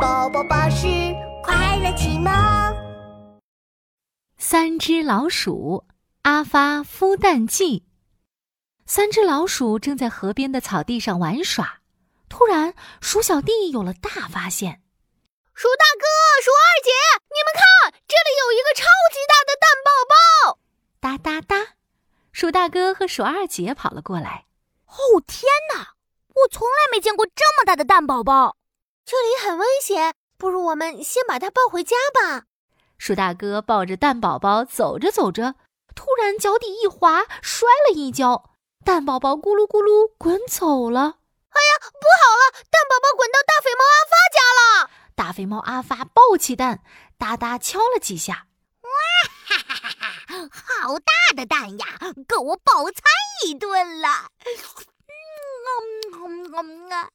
宝宝巴士快乐启蒙。三只老鼠，阿发孵蛋记。三只老鼠正在河边的草地上玩耍，突然，鼠小弟有了大发现。鼠大哥，鼠二姐，你们看，这里有一个超级大的蛋宝宝！哒哒哒，鼠大哥和鼠二姐跑了过来。哦天哪，我从来没见过这么大的蛋宝宝！这里很危险，不如我们先把它抱回家吧。鼠大哥抱着蛋宝宝走着走着，突然脚底一滑，摔了一跤，蛋宝宝咕噜咕噜滚走了。哎呀，不好了，蛋宝宝滚到大肥猫阿发家了！大肥猫阿发抱起蛋，哒哒敲了几下，哇哈哈哈哈！好大的蛋呀，够我饱餐一顿了。嗯啊，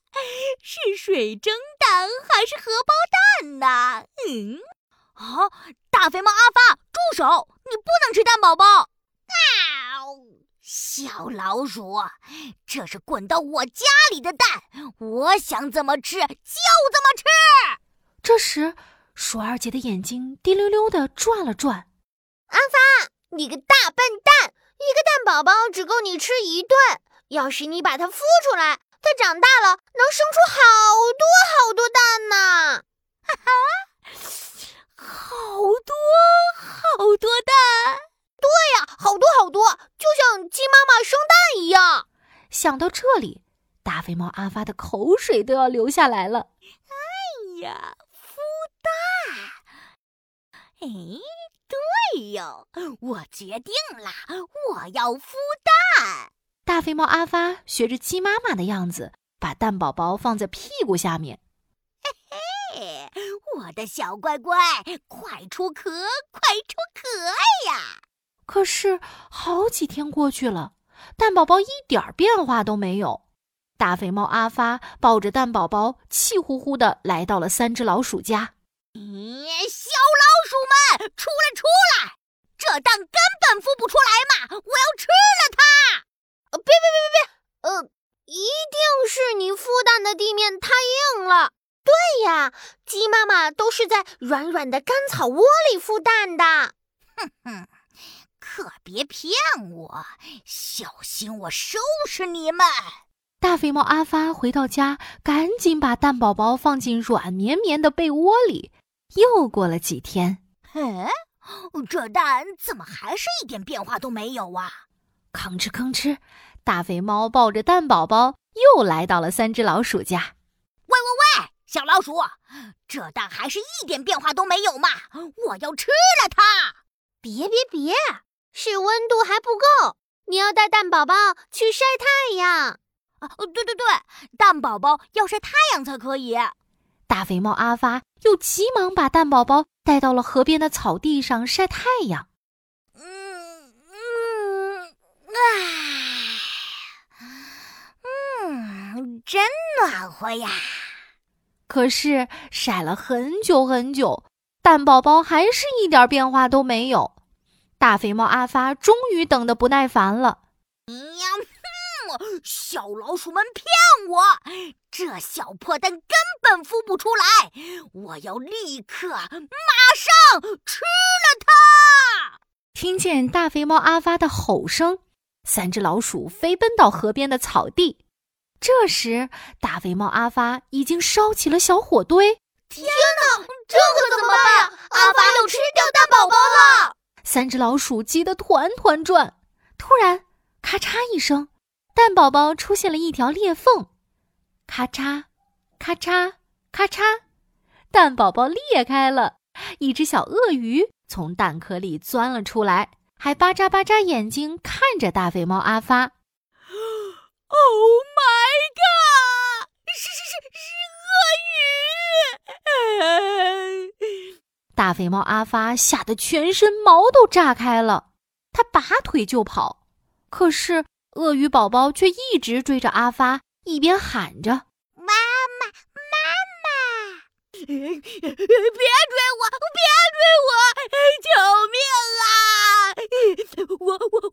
是水蒸蛋还是荷包蛋呢？嗯，啊，大肥猫阿发，住手！你不能吃蛋宝宝。啊，小老鼠，这是滚到我家里的蛋，我想怎么吃就怎么吃。这时，鼠二姐的眼睛滴溜溜的转了转。阿发，你个大笨蛋，一个蛋宝宝只够你吃一顿。要是你把它孵出来，它长大了能生出好多好多蛋呢！哈哈，好多好多蛋！对呀，好多好多，就像鸡妈妈生蛋一样。想到这里，大肥猫阿发的口水都要流下来了。哎呀，孵蛋！哎，对哟，我决定了，我要孵蛋。大肥猫阿发学着鸡妈妈的样子，把蛋宝宝放在屁股下面。嘿嘿，我的小乖乖，快出壳，快出壳呀！可是好几天过去了，蛋宝宝一点变化都没有。大肥猫阿发抱着蛋宝宝，气呼呼的来到了三只老鼠家。你小老鼠们，出来出来！这蛋根本孵不出来嘛！我要吃了它！呃，一定是你孵蛋的地面太硬了。对呀，鸡妈妈都是在软软的干草窝里孵蛋的。哼哼，可别骗我，小心我收拾你们！大肥猫阿发回到家，赶紧把蛋宝宝放进软绵绵的被窝里。又过了几天，哎，这蛋怎么还是一点变化都没有啊？吭哧吭哧，大肥猫抱着蛋宝宝又来到了三只老鼠家。喂喂喂，小老鼠，这蛋还是一点变化都没有嘛！我要吃了它！别别别，是温度还不够，你要带蛋宝宝去晒太阳。啊，对对对，蛋宝宝要晒太阳才可以。大肥猫阿发又急忙把蛋宝宝带到了河边的草地上晒太阳。真暖和呀！可是晒了很久很久，蛋宝宝还是一点变化都没有。大肥猫阿发终于等得不耐烦了：“喵，哼！小老鼠们骗我，这小破蛋根本孵不出来！我要立刻、马上吃了它！”听见大肥猫阿发的吼声，三只老鼠飞奔到河边的草地。这时，大肥猫阿发已经烧起了小火堆。天哪，这可怎么办？阿发要吃掉蛋宝宝了！三只老鼠急得团团转。突然，咔嚓一声，蛋宝宝出现了一条裂缝。咔嚓，咔嚓，咔嚓，蛋宝宝裂开了，一只小鳄鱼从蛋壳里钻了出来，还巴眨巴眨眼睛看着大肥猫阿发。Oh my god！是是是是鳄鱼！大肥猫阿发吓得全身毛都炸开了，他拔腿就跑，可是鳄鱼宝宝却一直追着阿发，一边喊着：“妈妈，妈妈，别追我，别追我，救命啊！”我我